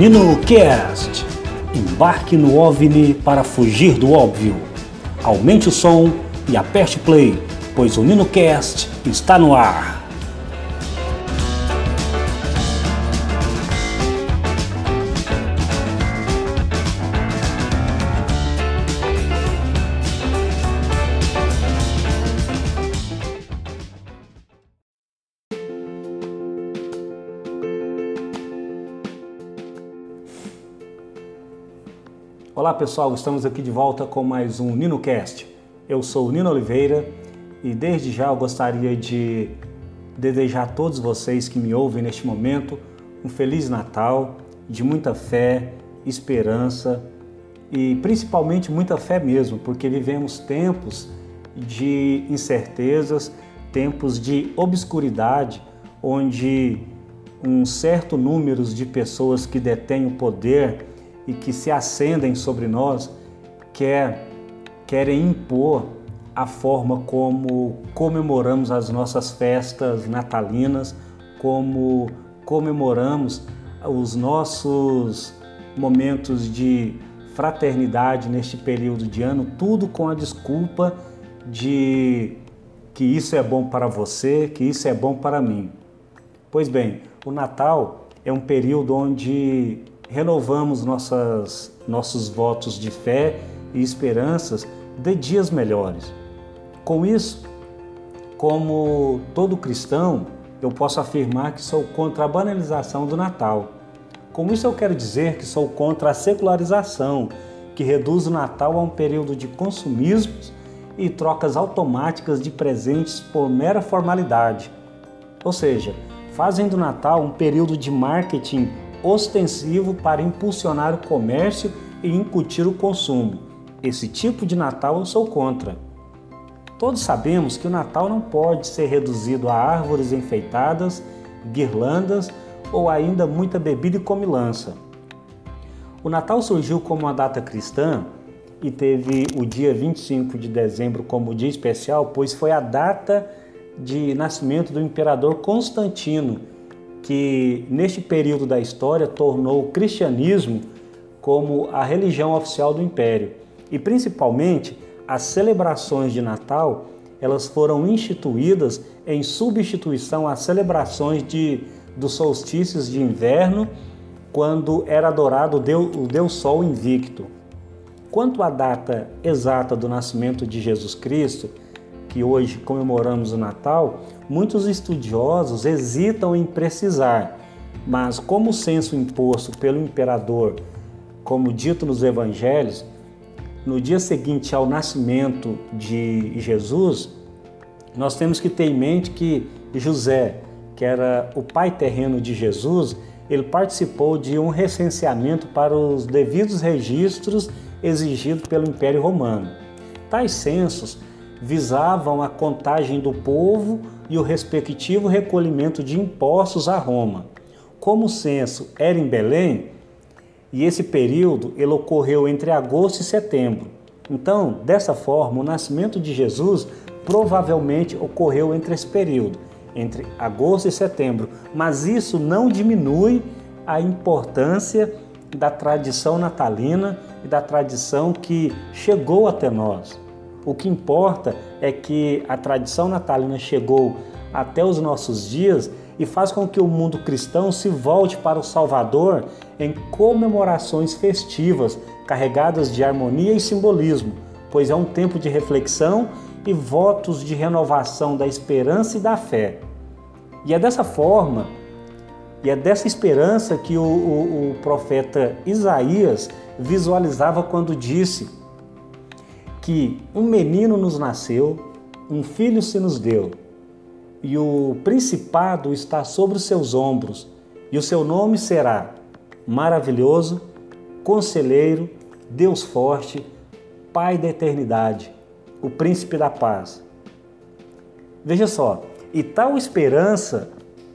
NinoCast. Embarque no OVNI para fugir do óbvio. Aumente o som e aperte play, pois o NinoCast está no ar. Olá pessoal, estamos aqui de volta com mais um NinoCast. Eu sou o Nino Oliveira e desde já eu gostaria de desejar a todos vocês que me ouvem neste momento um Feliz Natal, de muita fé, esperança e principalmente muita fé mesmo, porque vivemos tempos de incertezas, tempos de obscuridade, onde um certo número de pessoas que detêm o poder e que se acendem sobre nós quer, querem impor a forma como comemoramos as nossas festas natalinas, como comemoramos os nossos momentos de fraternidade neste período de ano, tudo com a desculpa de que isso é bom para você, que isso é bom para mim. Pois bem, o Natal é um período onde renovamos nossas, nossos votos de fé e esperanças de dias melhores. Com isso, como todo cristão, eu posso afirmar que sou contra a banalização do Natal. Com isso, eu quero dizer que sou contra a secularização, que reduz o Natal a um período de consumismos e trocas automáticas de presentes por mera formalidade. Ou seja, fazem do Natal um período de marketing ostensivo para impulsionar o comércio e incutir o consumo. Esse tipo de Natal eu sou contra. Todos sabemos que o Natal não pode ser reduzido a árvores enfeitadas, guirlandas ou ainda muita bebida e comilança. O Natal surgiu como uma data cristã e teve o dia 25 de dezembro como dia especial, pois foi a data de nascimento do imperador Constantino, que neste período da história tornou o cristianismo como a religião oficial do império. E principalmente as celebrações de Natal, elas foram instituídas em substituição às celebrações de, dos solstícios de inverno, quando era adorado o Deus, o Deus Sol invicto. Quanto à data exata do nascimento de Jesus Cristo, que hoje comemoramos o Natal, muitos estudiosos hesitam em precisar, mas como o censo imposto pelo imperador, como dito nos evangelhos, no dia seguinte ao nascimento de Jesus, nós temos que ter em mente que José, que era o pai terreno de Jesus, ele participou de um recenseamento para os devidos registros exigidos pelo Império Romano. Tais censos visavam a contagem do povo e o respectivo recolhimento de impostos a Roma. Como o censo era em Belém, e esse período ele ocorreu entre agosto e setembro. Então, dessa forma, o nascimento de Jesus provavelmente ocorreu entre esse período, entre agosto e setembro, mas isso não diminui a importância da tradição natalina e da tradição que chegou até nós. O que importa é que a tradição natalina chegou até os nossos dias e faz com que o mundo cristão se volte para o Salvador em comemorações festivas carregadas de harmonia e simbolismo, pois é um tempo de reflexão e votos de renovação da esperança e da fé. E é dessa forma, e é dessa esperança que o, o, o profeta Isaías visualizava quando disse que um menino nos nasceu, um filho se nos deu, e o principado está sobre os seus ombros, e o seu nome será Maravilhoso, Conselheiro, Deus Forte, Pai da Eternidade, o Príncipe da Paz. Veja só, e tal esperança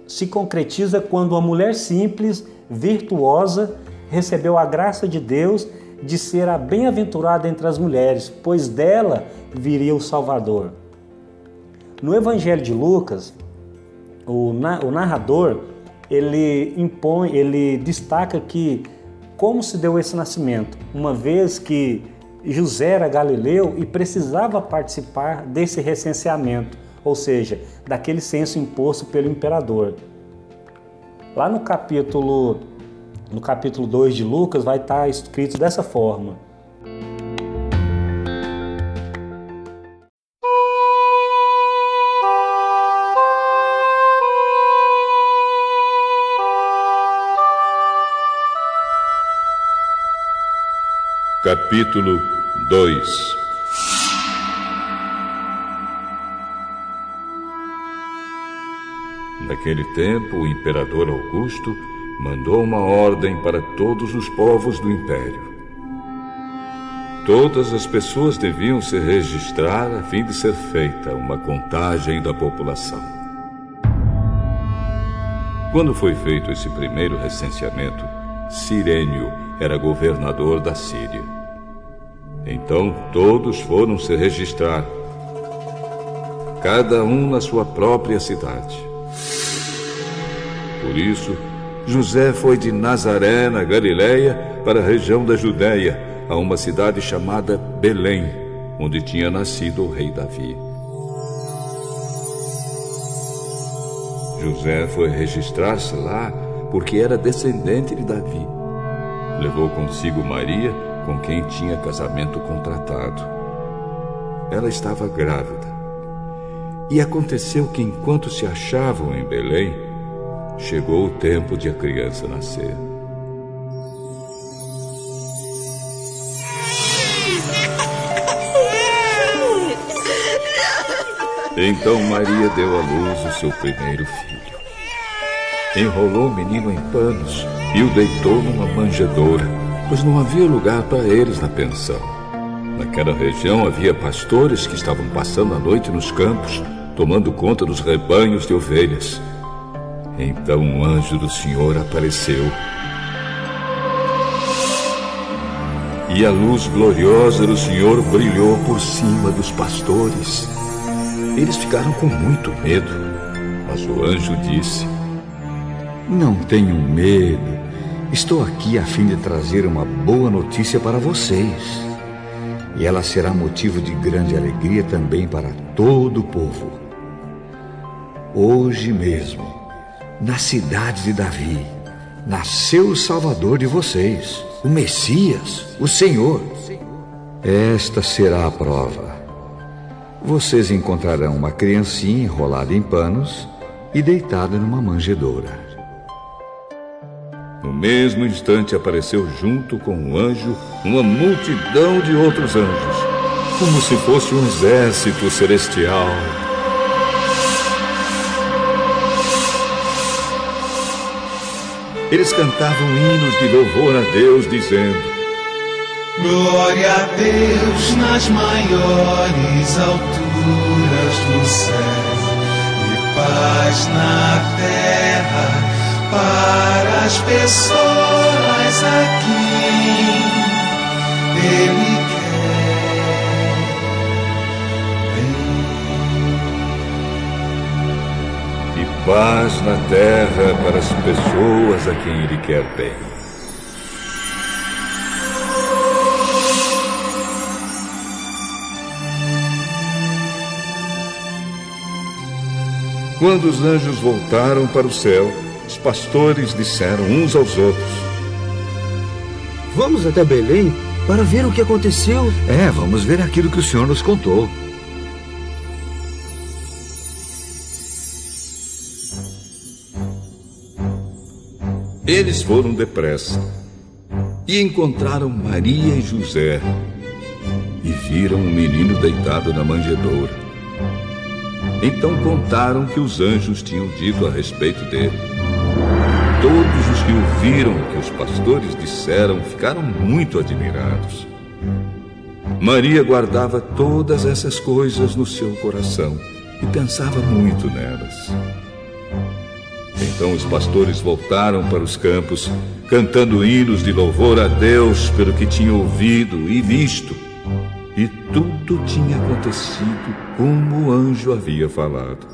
se concretiza quando uma mulher simples, virtuosa, recebeu a graça de Deus de ser a bem-aventurada entre as mulheres, pois dela viria o Salvador. No Evangelho de Lucas, o narrador ele impõe, ele destaca que como se deu esse nascimento, uma vez que José era galileu e precisava participar desse recenseamento, ou seja, daquele censo imposto pelo imperador. Lá no capítulo no capítulo 2 de Lucas vai estar escrito dessa forma: Capítulo 2 Naquele tempo, o imperador Augusto mandou uma ordem para todos os povos do império. Todas as pessoas deviam se registrar a fim de ser feita uma contagem da população. Quando foi feito esse primeiro recenseamento, Sirênio era governador da Síria. Então todos foram se registrar, cada um na sua própria cidade. Por isso, José foi de Nazaré, na Galiléia, para a região da Judéia, a uma cidade chamada Belém, onde tinha nascido o rei Davi. José foi registrar-se lá porque era descendente de Davi. Levou consigo Maria, com quem tinha casamento contratado. Ela estava grávida. E aconteceu que, enquanto se achavam em Belém, chegou o tempo de a criança nascer. Então Maria deu à luz o seu primeiro filho. Enrolou o menino em panos e o deitou numa manjedoura pois não havia lugar para eles na pensão. Naquela região havia pastores que estavam passando a noite nos campos, tomando conta dos rebanhos de ovelhas. Então um anjo do Senhor apareceu. E a luz gloriosa do Senhor brilhou por cima dos pastores. Eles ficaram com muito medo, mas o anjo disse: Não tenham medo. Estou aqui a fim de trazer uma boa notícia para vocês. E ela será motivo de grande alegria também para todo o povo. Hoje mesmo, na cidade de Davi, nasceu o Salvador de vocês, o Messias, o Senhor. Esta será a prova. Vocês encontrarão uma criancinha enrolada em panos e deitada numa manjedoura. No mesmo instante apareceu junto com o anjo uma multidão de outros anjos, como se fosse um exército celestial. Eles cantavam hinos de louvor a Deus, dizendo: Glória a Deus nas maiores alturas do céu e paz na terra para as pessoas a quem Ele paz na terra para as pessoas a quem Ele quer bem. Quando os anjos voltaram para o céu, os pastores disseram uns aos outros: Vamos até Belém para ver o que aconteceu. É, vamos ver aquilo que o Senhor nos contou. Eles foram depressa e encontraram Maria e José e viram o um menino deitado na manjedoura. Então contaram que os anjos tinham dito a respeito dele. Todos os que ouviram o que os pastores disseram ficaram muito admirados. Maria guardava todas essas coisas no seu coração e pensava muito nelas. Então os pastores voltaram para os campos, cantando hinos de louvor a Deus pelo que tinham ouvido e visto. E tudo tinha acontecido como o anjo havia falado.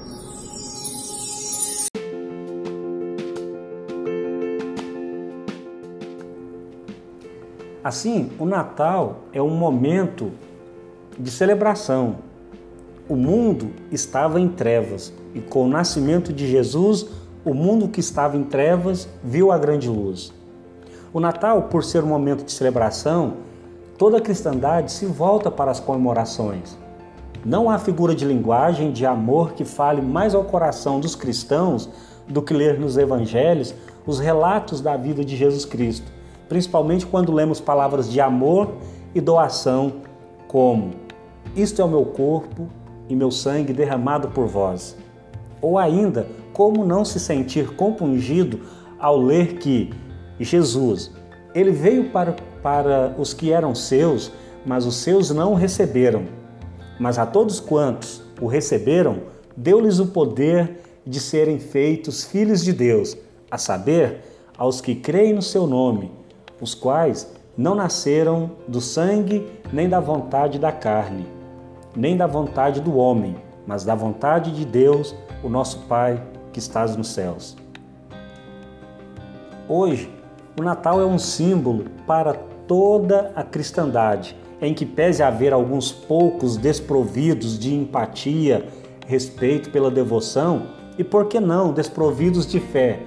Assim, o Natal é um momento de celebração. O mundo estava em trevas e com o nascimento de Jesus, o mundo que estava em trevas viu a grande luz. O Natal, por ser um momento de celebração, toda a cristandade se volta para as comemorações. Não há figura de linguagem de amor que fale mais ao coração dos cristãos do que ler nos evangelhos os relatos da vida de Jesus Cristo, principalmente quando lemos palavras de amor e doação, como: Isto é o meu corpo e meu sangue derramado por vós. Ou ainda, como não se sentir compungido ao ler que Jesus, ele veio para, para os que eram seus, mas os seus não o receberam. Mas a todos quantos o receberam, deu-lhes o poder de serem feitos filhos de Deus, a saber, aos que creem no seu nome, os quais não nasceram do sangue, nem da vontade da carne, nem da vontade do homem, mas da vontade de Deus, o nosso Pai que estás nos céus. Hoje, o Natal é um símbolo para toda a cristandade, em que pese haver alguns poucos desprovidos de empatia, respeito pela devoção e, por que não, desprovidos de fé,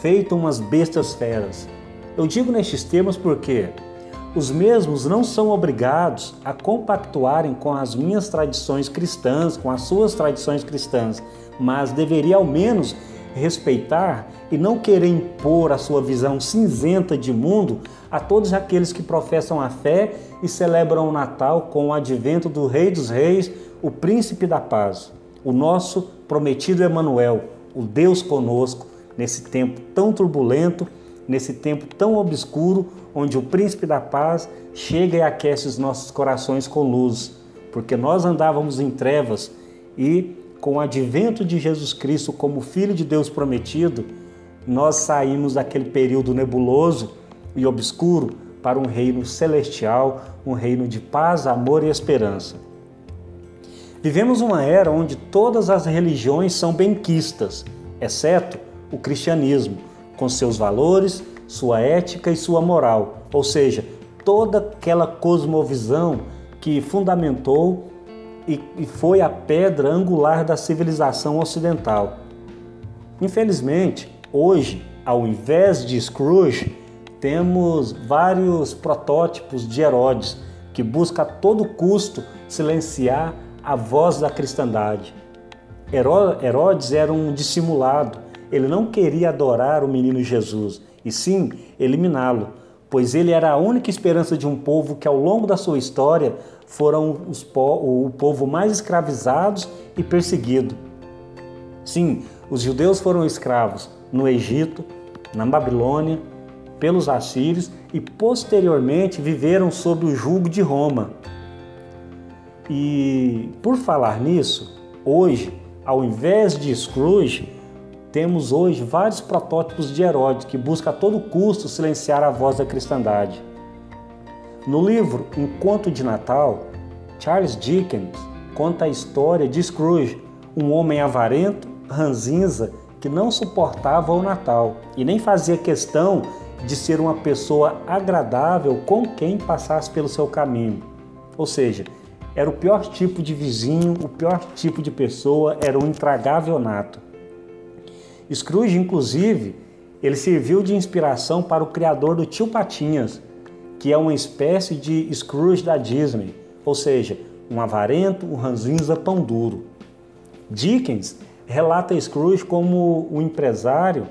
feito umas bestas feras. Eu digo nestes termos porque os mesmos não são obrigados a compactuarem com as minhas tradições cristãs, com as suas tradições cristãs, mas deveria ao menos respeitar e não querer impor a sua visão cinzenta de mundo a todos aqueles que professam a fé e celebram o Natal com o advento do Rei dos Reis, o Príncipe da Paz, o nosso prometido Emanuel, o Deus conosco nesse tempo tão turbulento, nesse tempo tão obscuro, onde o Príncipe da Paz chega e aquece os nossos corações com luz, porque nós andávamos em trevas e com o advento de Jesus Cristo como Filho de Deus prometido, nós saímos daquele período nebuloso e obscuro para um reino celestial, um reino de paz, amor e esperança. Vivemos uma era onde todas as religiões são benquistas, exceto o cristianismo, com seus valores, sua ética e sua moral, ou seja, toda aquela cosmovisão que fundamentou e, foi a pedra angular da civilização ocidental. Infelizmente, hoje, ao invés de Scrooge, temos vários protótipos de Herodes que busca a todo custo silenciar a voz da cristandade. Herodes era um dissimulado, ele não queria adorar o menino Jesus, e sim eliminá-lo, pois ele era a única esperança de um povo que ao longo da sua história foram os, o povo mais escravizados e perseguido. Sim, os judeus foram escravos no Egito, na Babilônia, pelos assírios e posteriormente viveram sob o jugo de Roma. E por falar nisso, hoje, ao invés de Scrooge, temos hoje vários protótipos de Herodes que busca a todo custo silenciar a voz da cristandade. No livro Encontro de Natal, Charles Dickens conta a história de Scrooge, um homem avarento, ranzinza, que não suportava o Natal e nem fazia questão de ser uma pessoa agradável com quem passasse pelo seu caminho. Ou seja, era o pior tipo de vizinho, o pior tipo de pessoa, era um intragável nato. Scrooge, inclusive, ele serviu de inspiração para o criador do Tio Patinhas, que é uma espécie de Scrooge da Disney, ou seja, um avarento, um ranzinza pão duro. Dickens relata Scrooge como um empresário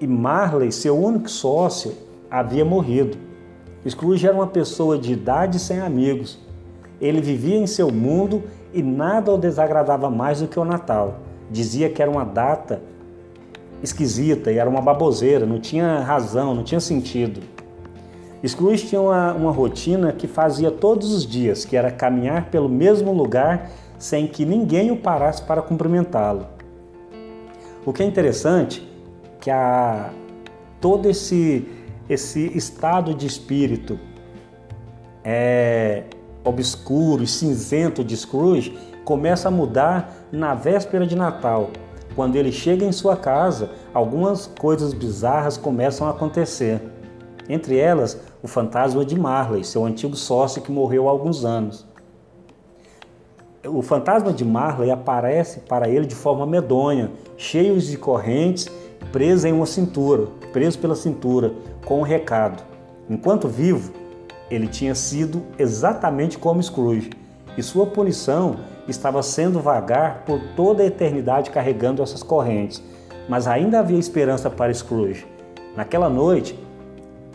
e Marley, seu único sócio, havia morrido. Scrooge era uma pessoa de idade sem amigos. Ele vivia em seu mundo e nada o desagradava mais do que o Natal. Dizia que era uma data esquisita e era uma baboseira, não tinha razão, não tinha sentido. Scrooge tinha uma, uma rotina que fazia todos os dias, que era caminhar pelo mesmo lugar sem que ninguém o parasse para cumprimentá-lo. O que é interessante que a, todo esse, esse estado de espírito é, obscuro e cinzento de Scrooge começa a mudar na véspera de Natal. Quando ele chega em sua casa, algumas coisas bizarras começam a acontecer. Entre elas, o fantasma de Marley, seu antigo sócio que morreu há alguns anos. O fantasma de Marley aparece para ele de forma medonha, cheio de correntes, preso em uma cintura, preso pela cintura, com um recado. Enquanto vivo, ele tinha sido exatamente como Scrooge, e sua punição estava sendo vagar por toda a eternidade carregando essas correntes. Mas ainda havia esperança para Scrooge. Naquela noite,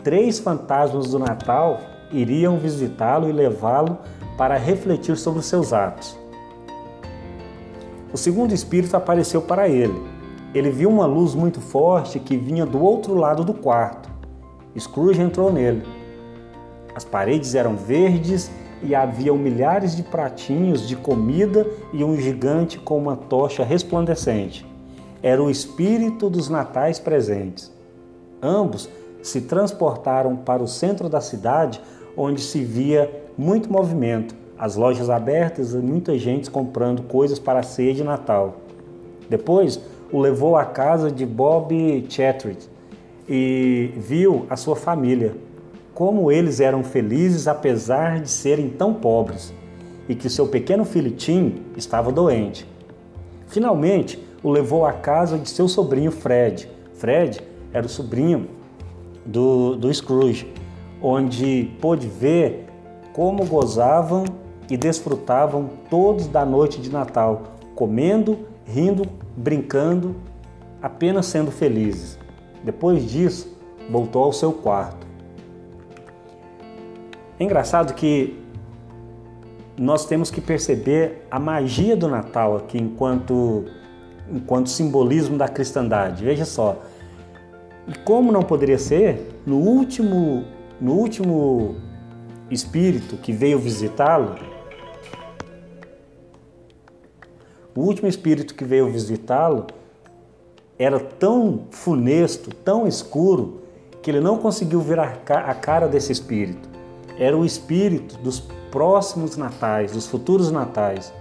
três fantasmas do Natal iriam visitá-lo e levá-lo para refletir sobre os seus atos. O segundo espírito apareceu para ele. Ele viu uma luz muito forte que vinha do outro lado do quarto. Scrooge entrou nele. As paredes eram verdes e havia milhares de pratinhos de comida e um gigante com uma tocha resplandecente. Era o espírito dos natais presentes. Ambos se transportaram para o centro da cidade, onde se via muito movimento, as lojas abertas e muita gente comprando coisas para a ceia de Natal. Depois, o levou à casa de Bob Chattery e viu a sua família, como eles eram felizes apesar de serem tão pobres e que seu pequeno filho Tim estava doente. Finalmente, o levou à casa de seu sobrinho Fred. Fred era o sobrinho do, do Scrooge, onde pôde ver como gozavam e desfrutavam todos da noite de Natal, comendo, rindo, brincando, apenas sendo felizes. Depois disso, voltou ao seu quarto. É engraçado que nós temos que perceber a magia do Natal aqui enquanto, enquanto simbolismo da cristandade. Veja só. E como não poderia ser, no último, no último espírito que veio visitá-lo, o último espírito que veio visitá-lo era tão funesto, tão escuro, que ele não conseguiu ver a cara desse espírito era o espírito dos próximos natais, dos futuros natais.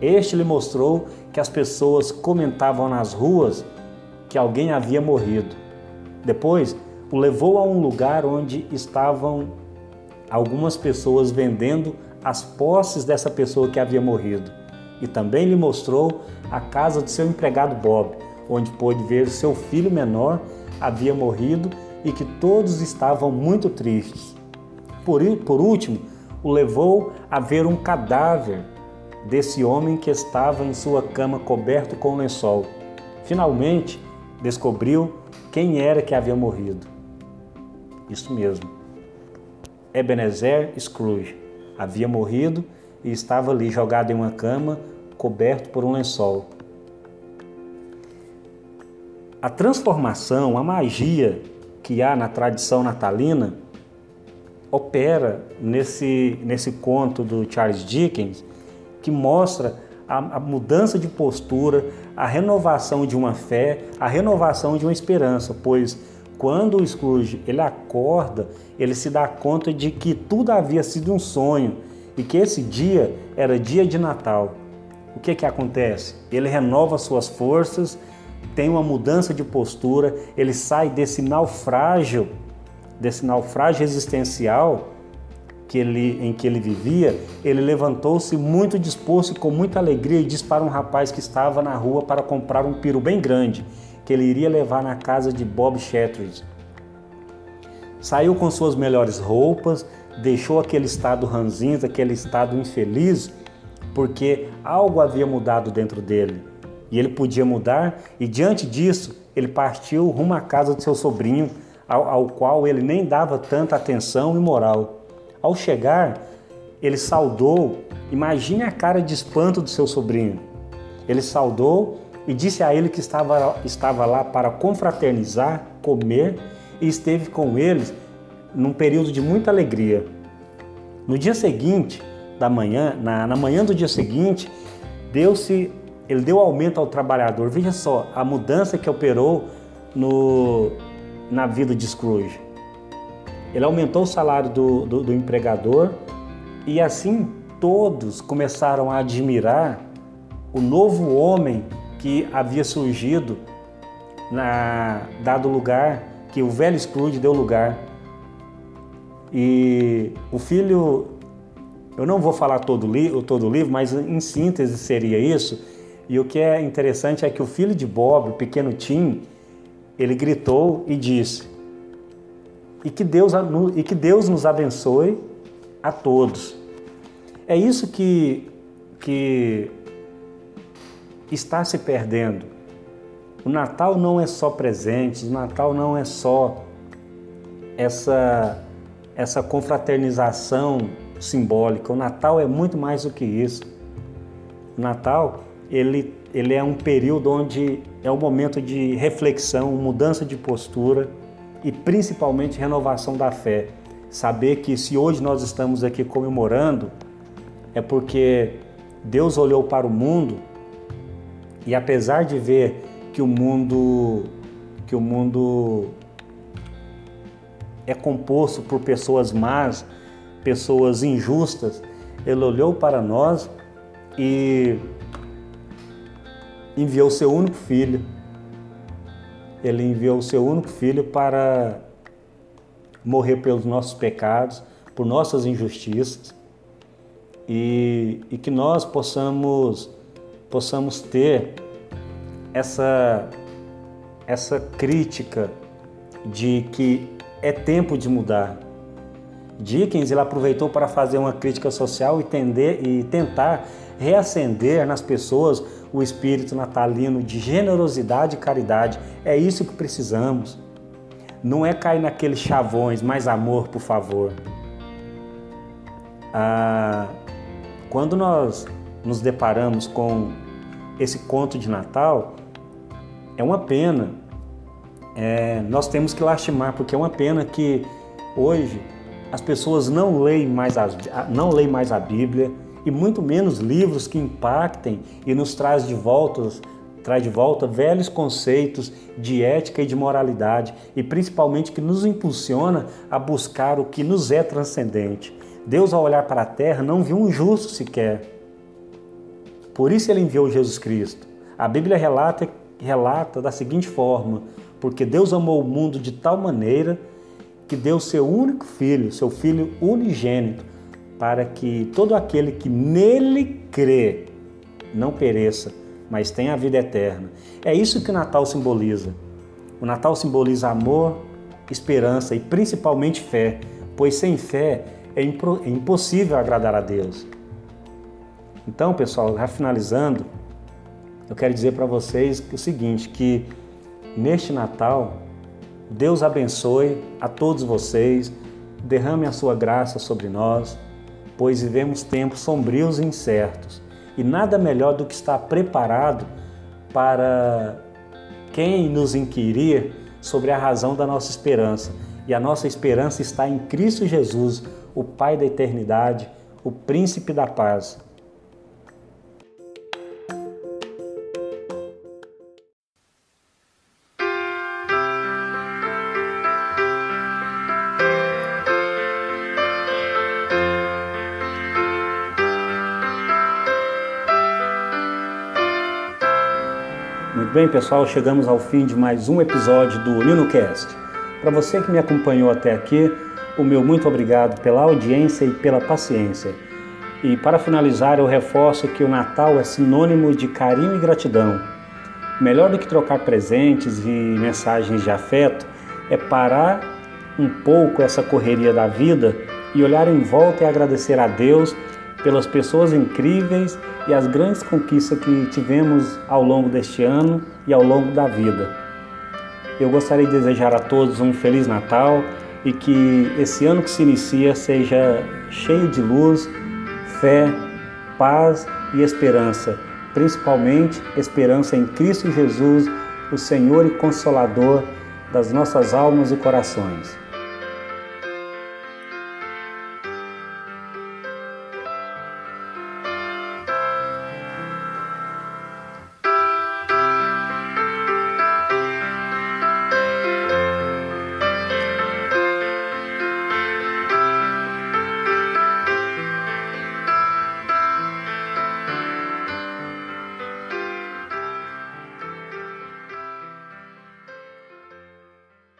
Este lhe mostrou que as pessoas comentavam nas ruas que alguém havia morrido. Depois, o levou a um lugar onde estavam algumas pessoas vendendo as posses dessa pessoa que havia morrido. E também lhe mostrou a casa do seu empregado Bob, onde pôde ver seu filho menor havia morrido e que todos estavam muito tristes. Por, por último, o levou a ver um cadáver desse homem que estava em sua cama coberto com lençol. Finalmente, descobriu quem era que havia morrido. Isso mesmo. Ebenezer Scrooge havia morrido e estava ali jogado em uma cama, coberto por um lençol. A transformação, a magia que há na tradição natalina opera nesse, nesse conto do Charles Dickens, que mostra a, a, mudança de postura, a renovação de uma fé, a renovação de uma esperança, pois quando o Scrooge ele acorda, ele se dá conta de que tudo havia sido um sonho e que esse dia era dia de Natal. O que que acontece? Ele renova suas forças, tem uma mudança de postura, ele sai desse naufrágio desse naufrágio existencial que ele, em que ele vivia, ele levantou-se muito disposto e com muita alegria e disse para um rapaz que estava na rua para comprar um piro bem grande, que ele iria levar na casa de Bob Shattered. Saiu com suas melhores roupas, deixou aquele estado ranzinza, aquele estado infeliz, porque algo havia mudado dentro dele. E ele podia mudar, e diante disso, ele partiu rumo à casa de seu sobrinho, ao, ao qual ele nem dava tanta atenção e moral. Ao chegar, ele saudou, imagine a cara de espanto do seu sobrinho. Ele saudou e disse a ele que estava, estava lá para confraternizar, comer e esteve com eles num período de muita alegria. No dia seguinte, da manhã, na, na manhã do dia seguinte, deu-se, ele deu aumento ao trabalhador. Veja só a mudança que operou no, na vida de Scrooge. Ele aumentou o salário do, do, do empregador e assim todos começaram a admirar o novo homem que havia surgido na dado lugar que o velho Scrooge deu lugar. E o filho, eu não vou falar todo, li, todo o livro, mas em síntese seria isso. E o que é interessante é que o filho de Bob, o pequeno Tim, ele gritou e disse: e que Deus, e que Deus nos abençoe a todos. É isso que, que está se perdendo. O Natal não é só presentes, o Natal não é só essa, essa confraternização simbólica. O Natal é muito mais do que isso. O Natal, ele, ele é um período onde é um momento de reflexão, mudança de postura e principalmente renovação da fé. Saber que se hoje nós estamos aqui comemorando, é porque Deus olhou para o mundo e apesar de ver que o mundo que o mundo é composto por pessoas más, pessoas injustas, ele olhou para nós e enviou seu único filho. Ele enviou seu único filho para morrer pelos nossos pecados, por nossas injustiças e, e que nós possamos possamos ter essa, essa crítica de que é tempo de mudar. Dickens ele aproveitou para fazer uma crítica social e, tender, e tentar reacender nas pessoas o espírito natalino de generosidade e caridade. É isso que precisamos. Não é cair naqueles chavões, mais amor, por favor. Ah, quando nós nos deparamos com esse conto de Natal, é uma pena. É, nós temos que lastimar, porque é uma pena que hoje as pessoas não leem mais, as, não leem mais a Bíblia e muito menos livros que impactem e nos traz de volta, traz de volta velhos conceitos de ética e de moralidade e principalmente que nos impulsiona a buscar o que nos é transcendente. Deus, ao olhar para a terra, não viu um justo sequer. Por isso ele enviou Jesus Cristo. A Bíblia relata relata da seguinte forma: porque Deus amou o mundo de tal maneira que deu seu único filho, seu filho unigênito, para que todo aquele que nele crê não pereça, mas tenha a vida eterna. É isso que o Natal simboliza. O Natal simboliza amor, esperança e principalmente fé, pois sem fé é, é impossível agradar a Deus. Então, pessoal, já finalizando, eu quero dizer para vocês o seguinte, que neste Natal, Deus abençoe a todos vocês, derrame a sua graça sobre nós, pois vivemos tempos sombrios e incertos, e nada melhor do que estar preparado para quem nos inquirir sobre a razão da nossa esperança. E a nossa esperança está em Cristo Jesus, o Pai da eternidade, o príncipe da paz. Bem, pessoal, chegamos ao fim de mais um episódio do NinoCast. Para você que me acompanhou até aqui, o meu muito obrigado pela audiência e pela paciência. E para finalizar, eu reforço que o Natal é sinônimo de carinho e gratidão. Melhor do que trocar presentes e mensagens de afeto é parar um pouco essa correria da vida e olhar em volta e agradecer a Deus pelas pessoas incríveis e as grandes conquistas que tivemos ao longo deste ano e ao longo da vida. Eu gostaria de desejar a todos um Feliz Natal e que esse ano que se inicia seja cheio de luz, fé, paz e esperança, principalmente esperança em Cristo Jesus, o Senhor e Consolador das nossas almas e corações.